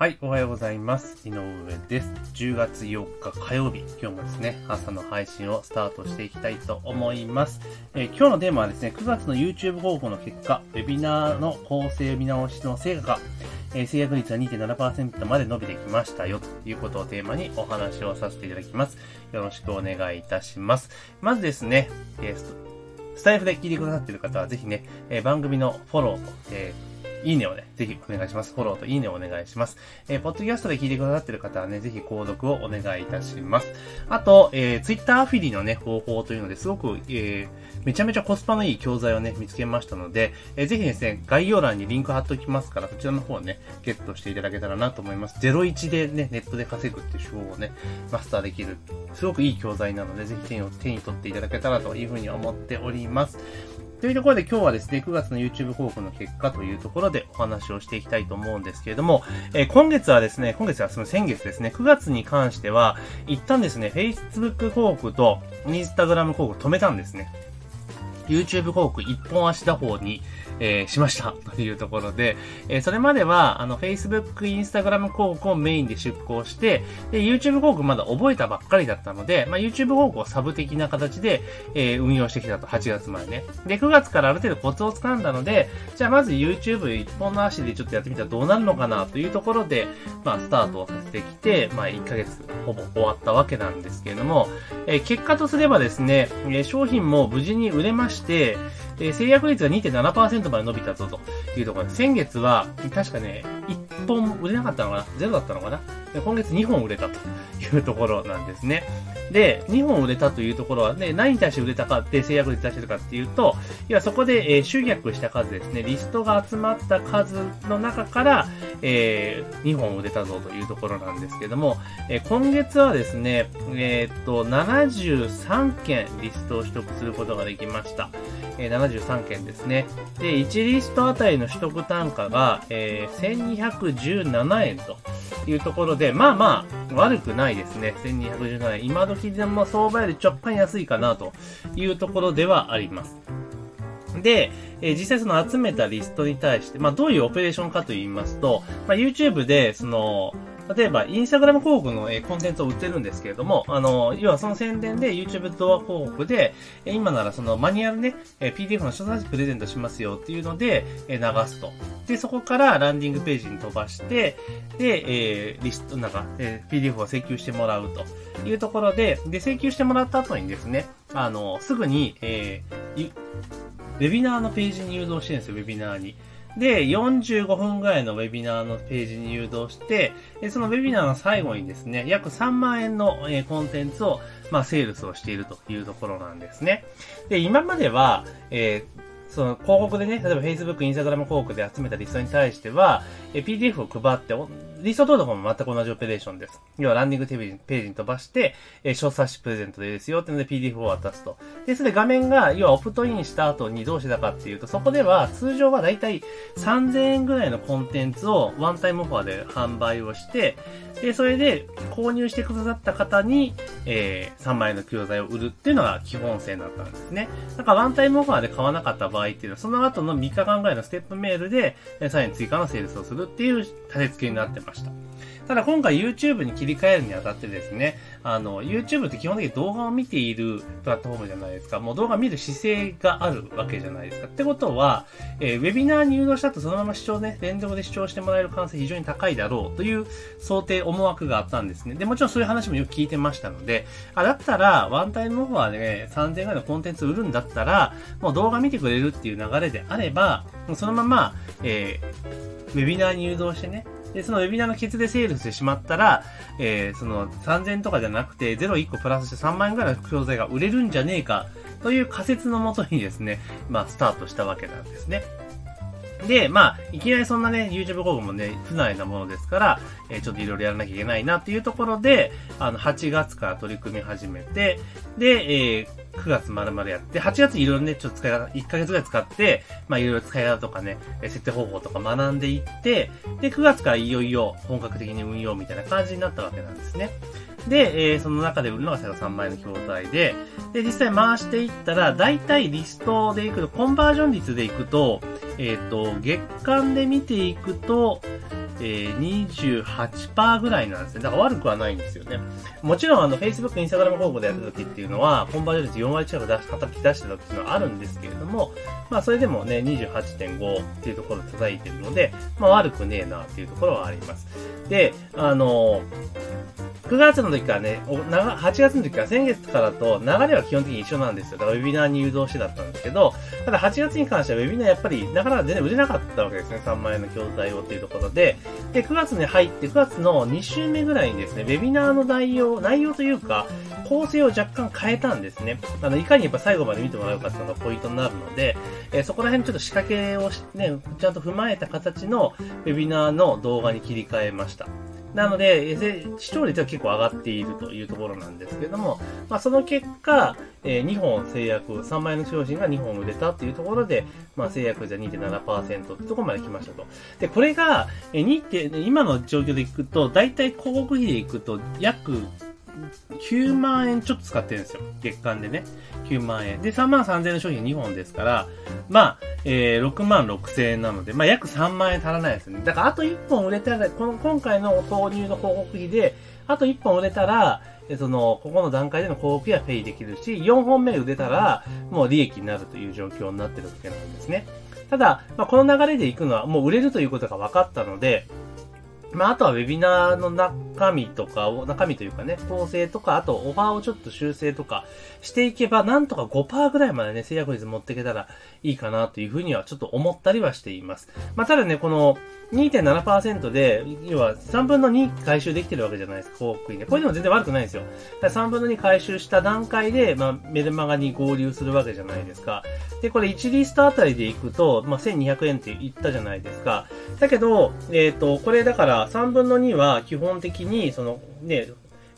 はい、おはようございます。井上です。10月4日火曜日、今日もですね、朝の配信をスタートしていきたいと思います。えー今日のテーマはですね、9月の YouTube 広告の結果、ウェビナーの構成見直しの成果が、えー制約率は2.7%まで伸びてきましたよ、ということをテーマにお話をさせていただきます。よろしくお願いいたします。まずですね、えースタイフで聞いてくださっている方は、ぜひね、え番組のフォロー、えーいいねをね、ぜひお願いします。フォローといいねをお願いします。えーポッドキャストで聞いてくださってる方はね、ぜひ購読をお願いいたします。あと、えー、Twitter アフィリのね、方法というのですごく、えーめちゃめちゃコスパのいい教材をね、見つけましたので、えーぜひですね、概要欄にリンク貼っておきますから、そちらの方をね、ゲットしていただけたらなと思います。01でね、ネットで稼ぐっていう手法をね、マスターできる、すごくいい教材なので、ぜひ手に手に取っていただけたらというふうに思っております。というところで今日はですね、9月の YouTube 広告の結果というところでお話をしていきたいと思うんですけれども、えー今月はですね、今月はその先月ですね、9月に関しては、一旦ですね、Facebook 広告と Instagram 広告止めたんですね。YouTube 広告一本足打法に、えーしましたというところで、えーそれまでは、あの、Facebook、Instagram 広告をメインで出稿して、で、YouTube 広告まだ覚えたばっかりだったので、まあ、YouTube 広告をサブ的な形で、えー運用してきたと、8月前ね。で、9月からある程度コツをつかんだので、じゃあまず YouTube 一本の足でちょっとやってみたらどうなるのかなというところで、まあ、スタートをさせてきて、まあ、1ヶ月ほぼ終わったわけなんですけれども、えー結果とすればですね、え商品も無事に売れましたて、えー制約率が2.7%まで伸びたぞというところで、先月は確かね、本売れなかったのかな？ゼロだったのかな？で今月2本売れたというところなんですね。で、2本売れたというところはね、何に対して売れたかって制約率出してるかっていうと、いや、そこで、えー集約した数ですね、リストが集まった数の中から、えー2本売れたぞというところなんですけども、えー今月はですね、えっと、73件リストを取得することができました。えー73件ですね。で、1リストあたりの取得単価が、えー1217円というところで、まあまあ、悪くないですね。1217円。今時でも相場よりちょっかん安いかなというところではあります。で、えー実際その集めたリストに対して、まあどういうオペレーションかと言いますと、まあ YouTube で、その、例えば、インスタグラム広告の、えコンテンツを売ってるんですけれども、あの、要はその宣伝で YouTube 動画広告で、え今ならそのマニュアルね、え PDF の書冊プレゼントしますよっていうので、え流すと。で、そこからランディングページに飛ばして、で、えーリスト、なんか、えー PDF を請求してもらうというところで、で、請求してもらった後にですね、あの、すぐに、えーウェビナーのページに誘導してるんですよ、ウェビナーに。で、45分ぐらいのウェビナーのページに誘導して、そのウェビナーの最後にですね、約3万円の、コンテンツを、まあ、セールスをしているというところなんですね。で、今までは、えーその広告でね、例えば Facebook、Instagram 広告で集めたリストに対しては、え PDF を配って、リスト登録も全く同じオペレーションです。要はランディングページに飛ばして、え小冊子プレゼントでですよってので PDF を渡すと。で、それで画面が、要はオプトインした後にどうしてたかっていうと、そこでは通常はだいたい3000円ぐらいのコンテンツをワンタイムオファーで販売をして、で、それで購入してくださった方に、えー3万円の教材を売るっていうのが基本線だったんですね。だからワンタイムオファーで買わなかった場合っていうのは、その後の3日間ぐらいのステップメールで、えーさらに追加のセールスをするっていう立て付けになってました。ただ今回 YouTube に切り替えるにあたってですね、あの、YouTube って基本的に動画を見ているプラットフォームじゃないですか。もう動画見る姿勢があるわけじゃないですか。ってことは、えーウェビナーに誘導したとそのまま視聴ね、連続で視聴してもらえる可能性非常に高いだろうという想定、思惑があったんですね。で、もちろんそういう話もよく聞いてましたので、あ、だったら、ワンタイムオファーで、3000円ぐらいのコンテンツ売るんだったら、もう動画見てくれるっていう流れであれば、もうそのまま、えーウェビナーに誘導してね、で、そのウェビナーのケツでセールしてしまったら、えー、その3000とかじゃなくて、01個プラスして3万円ぐらいの教材が売れるんじゃねえか、という仮説のもとにですね、まあ、スタートしたわけなんですね。で、まあ、いきなりそんなね、YouTube 広告もね、不慣れなものですから、えーちょっといろいろやらなきゃいけないなっていうところで、あの、8月から取り組み始めて、で、えー9月丸々やって、8月いろいろね、ちょっと使い方、1ヶ月ぐらい使って、まあいろいろ使い方とかね、設定方法とか学んでいって、で、9月からいよいよ本格的に運用みたいな感じになったわけなんですね。で、えーその中で売るのが最後3万円の教材で、で、実際回していったら、だいたいリストでいくと、コンバージョン率でいくと、えっ、と、月間で見ていくと、えー、28%ぐらいなんですね。だから悪くはないんですよね。もちろん、あの、Facebook、Instagram 広告でやった時っていうのは、コンバージョン率4割近く出し、叩き出してた時っていうのはあるんですけれども、まあ、それでもね、28.5っていうところを叩いてるので、まあ、悪くねえなっていうところはあります。で、あの9月の時からね、8月の時から先月からと流れは基本的に一緒なんですよ。だからウェビナーに誘導してだったんですけど、ただ8月に関してはウェビナーやっぱりなかなか全然売れなかったわけですね。3万円の教材をっていうところで。で、9月に入って9月の2週目ぐらいにですね、ウェビナーの内容、内容というか、構成を若干変えたんですね。あの、いかにやっぱ最後まで見てもらうかっていうのがポイントになるので、えー、そこら辺ちょっと仕掛けをね、ちゃんと踏まえた形のウェビナーの動画に切り替えました。なので、視聴率は結構上がっているというところなんですけども、まあ、その結果、えー、2本制約、3万円の商品が2本売れたっていうところで、まあ、制約じゃ2.7%ってとこまで来ましたと。で、これが、えー、2って、今の状況でいくと、だいたい広告費でいくと、約9万円ちょっと使ってるんですよ。月間でね。9万円。で、3万3000円の商品2本ですから、まあ、えー、6万6千円なので、まあ、約3万円足らないですね。だから、あと1本売れたら、この、今回の投入の広告費で、あと1本売れたら、その、ここの段階での広告費はペイできるし、4本目売れたら、もう利益になるという状況になってるわけなんですね。ただ、まあ、この流れで行くのは、もう売れるということが分かったので、まあ、あとはウェビナーの中身とかを、中身というかね、構成とか、あとオファーをちょっと修正とかしていけば、なんとか5%ぐらいまでね、制約率持っていけたらいいかなというふうにはちょっと思ったりはしています。まあ、ただね、この2.7%で、要は3分の2回収できてるわけじゃないですか、広告費ね。これでも全然悪くないんですよ。だ3分の2回収した段階で、まあ、メルマガに合流するわけじゃないですか。で、これ1リストあたりでいくと、まあ、1200円って言ったじゃないですか。だけど、えっ、ー、と、これだから3分の2は基本的に、その、ね、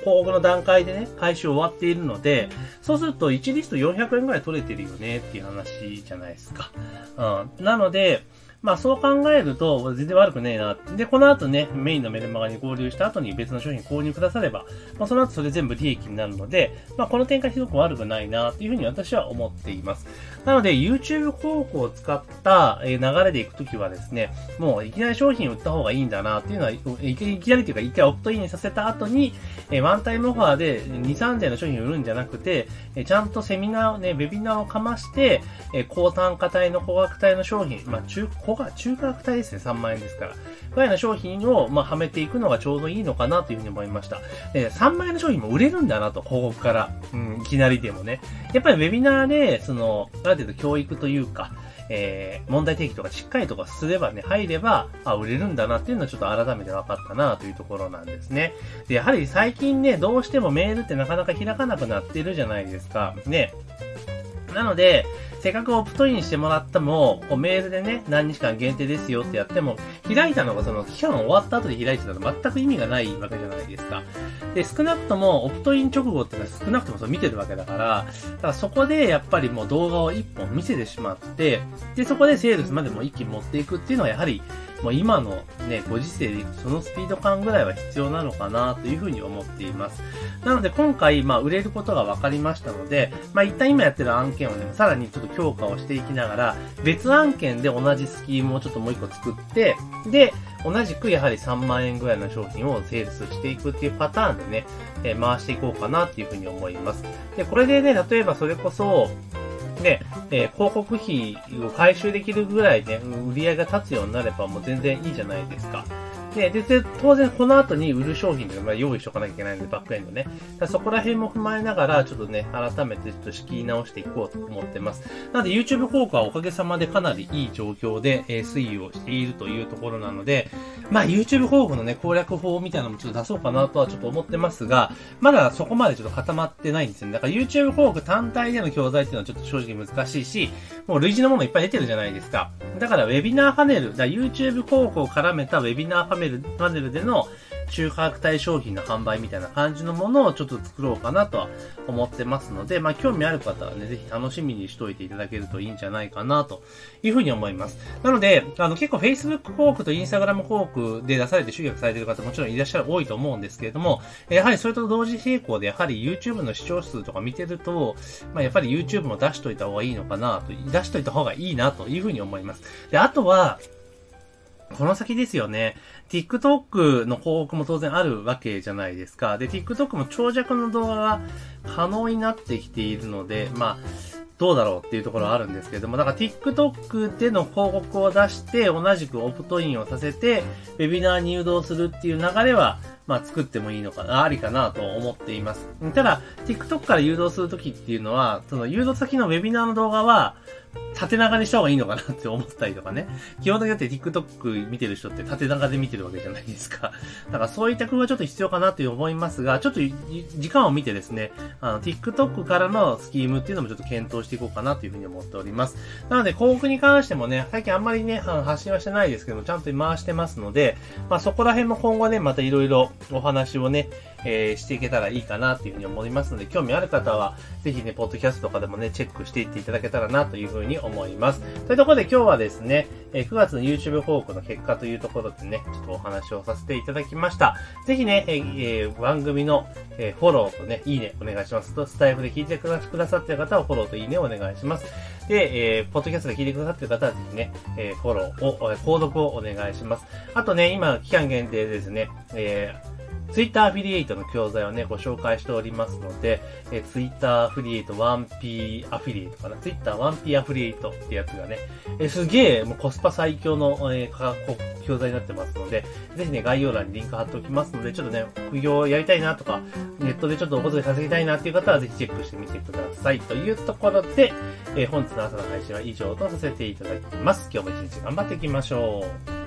広告の段階でね、回収終わっているので、そうすると1リスト400円ぐらい取れてるよねっていう話じゃないですか。うん。なので、まあそう考えると、全然悪くねえな。で、この後ね、メインのメルマガに合流した後に別の商品購入くだされば、まあその後それ全部利益になるので、まあこの展開ひどく悪くないな、というふうに私は思っています。なので、YouTube 広告を使った流れでいくときはですね、もういきなり商品売った方がいいんだな、っていうのは、いきなりというか、一回オプトインさせた後に、ワンタイムオファーで2、3点の商品売るんじゃなくて、ちゃんとセミナーね、ウェビナーをかまして、高単価帯の高額帯の商品、まあ中、高価、中価格帯ですね、3万円ですから。ぐらいの商品を、まあ、はめていくのがちょうどいいのかなというふうに思いました。で、3万円の商品も売れるんだなと、広告から。うん、いきなりでもね。やっぱりウェビナーで、その、ある程度教育というか、えー、問題提起とかしっかりとかすればね、入れば、あ、売れるんだなっていうのはちょっと改めて分かったなというところなんですね。で、やはり最近ね、どうしてもメールってなかなか開かなくなってるじゃないですか。ね。なので、せっかくオプトインしてもらっても、こうメールでね、何日間限定ですよってやっても、開いたのがその期間終わった後で開いてたの全く意味がないわけじゃないですか。で、少なくともオプトイン直後ってのは少なくともそ見てるわけだから、だからそこでやっぱりもう動画を一本見せてしまって、で、そこでセールスまでも一気に持っていくっていうのはやはり、もう今のね、ご時世でそのスピード感ぐらいは必要なのかなというふうに思っています。なので今回、まあ売れることが分かりましたので、まあ一旦今やってる案件をね、さらにちょっと強化をしていきながら、別案件で同じスキームをちょっともう一個作って、で、同じくやはり3万円ぐらいの商品をセールスしていくっていうパターンでね、えー、回していこうかなっていうふうに思います。で、これでね、例えばそれこそ、ね、え、広告費を回収できるぐらいね、売り上げが立つようになればもう全然いいじゃないですか。で、で、当然この後に売る商品で、まあ、用意しとかなきゃいけないので、バックエンドね。そこら辺も踏まえながら、ちょっとね、改めてちょっと仕切り直していこうと思ってます。なので、YouTube 効果はおかげさまでかなりいい状況で、えー、推移をしているというところなので、まあ、YouTube 広告のね、攻略法みたいなのもちょっと出そうかなとはちょっと思ってますが、まだそこまでちょっと固まってないんですよね。だから YouTube 広告単体での教材っていうのはちょっと正直難しいし、もう類似のものいっぱい出てるじゃないですか。だからウェビナーパネル、だ YouTube 広告を絡めたウェビナーパネル、パネルででの中価格帯商品の販売みたいな感じのものをちょっと作ろうかなとは思ってますので、まあ興味ある方はね、ぜひ楽しみにしといていただけるといいんじゃないかなというふうに思います。なので、あの結構 Facebook 広告と Instagram 広告で出されて集客されている方もちろんいらっしゃる多いと思うんですけれども、やはりそれと同時並行でやはり YouTube の視聴数とか見てると、まあやっぱり YouTube も出しといた方がいいのかなと、出しといた方がいいなというふうに思います。で、あとは、この先ですよね。TikTok の広告も当然あるわけじゃないですか。で、TikTok も長尺の動画が可能になってきているので、まあ、どうだろうっていうところはあるんですけれども、だから TikTok での広告を出して、同じくオプトインをさせて、ウェビナーに誘導するっていう流れは、まあ作ってもいいのかな、ありかなと思っています。ただ、TikTok から誘導するときっていうのは、その誘導先のウェビナーの動画は、縦長にした方がいいのかなって思ったりとかね。基本的にだって TikTok 見てる人って縦長で見てるわけじゃないですか。だからそういった工夫はちょっと必要かなという思いますが、ちょっと時間を見てですね、あの、TikTok からのスキームっていうのもちょっと検討していこうかなというふうに思っております。なので、広告に関してもね、最近あんまりね、あの発信はしてないですけども、ちゃんと回してますので、まあそこら辺も今後ね、またいろいろお話をね、えー、していけたらいいかなというふうに思いますので、興味ある方は、ぜひね、ポッドキャストとかでもね、チェックしていっていただけたらなというふうに思います。というところで今日はですね、えー、9月の YouTube 報告の結果というところでね、ちょっとお話をさせていただきました。ぜひね、えー、番組の、えフォローとね、いいねお願いしますと、スタイフで聞いてくださっている方はフォローといいねお願いします。で、えー、ポッドキャストで聞いてくださってる方はぜひね、えー、フォローを、購読をお願いします。あとね、今、期間限定でですね、えーツイッターアフィリエイトの教材をね、ご紹介しておりますので、えツイッターアフィリエイト 1P アフィリエイトかな？ツイッター 1P アフィリエイトってやつがね、えすげえもうコスパ最強の、えー、教材になってますので、ぜひね、概要欄にリンク貼っておきますので、ちょっとね、副業やりたいなとか、ネットでちょっとお小遣い稼ぎたいなっていう方は、ぜひチェックしてみてください。というところで、え、本日の朝の配信は以上とさせていただきます。今日も一日頑張っていきましょう。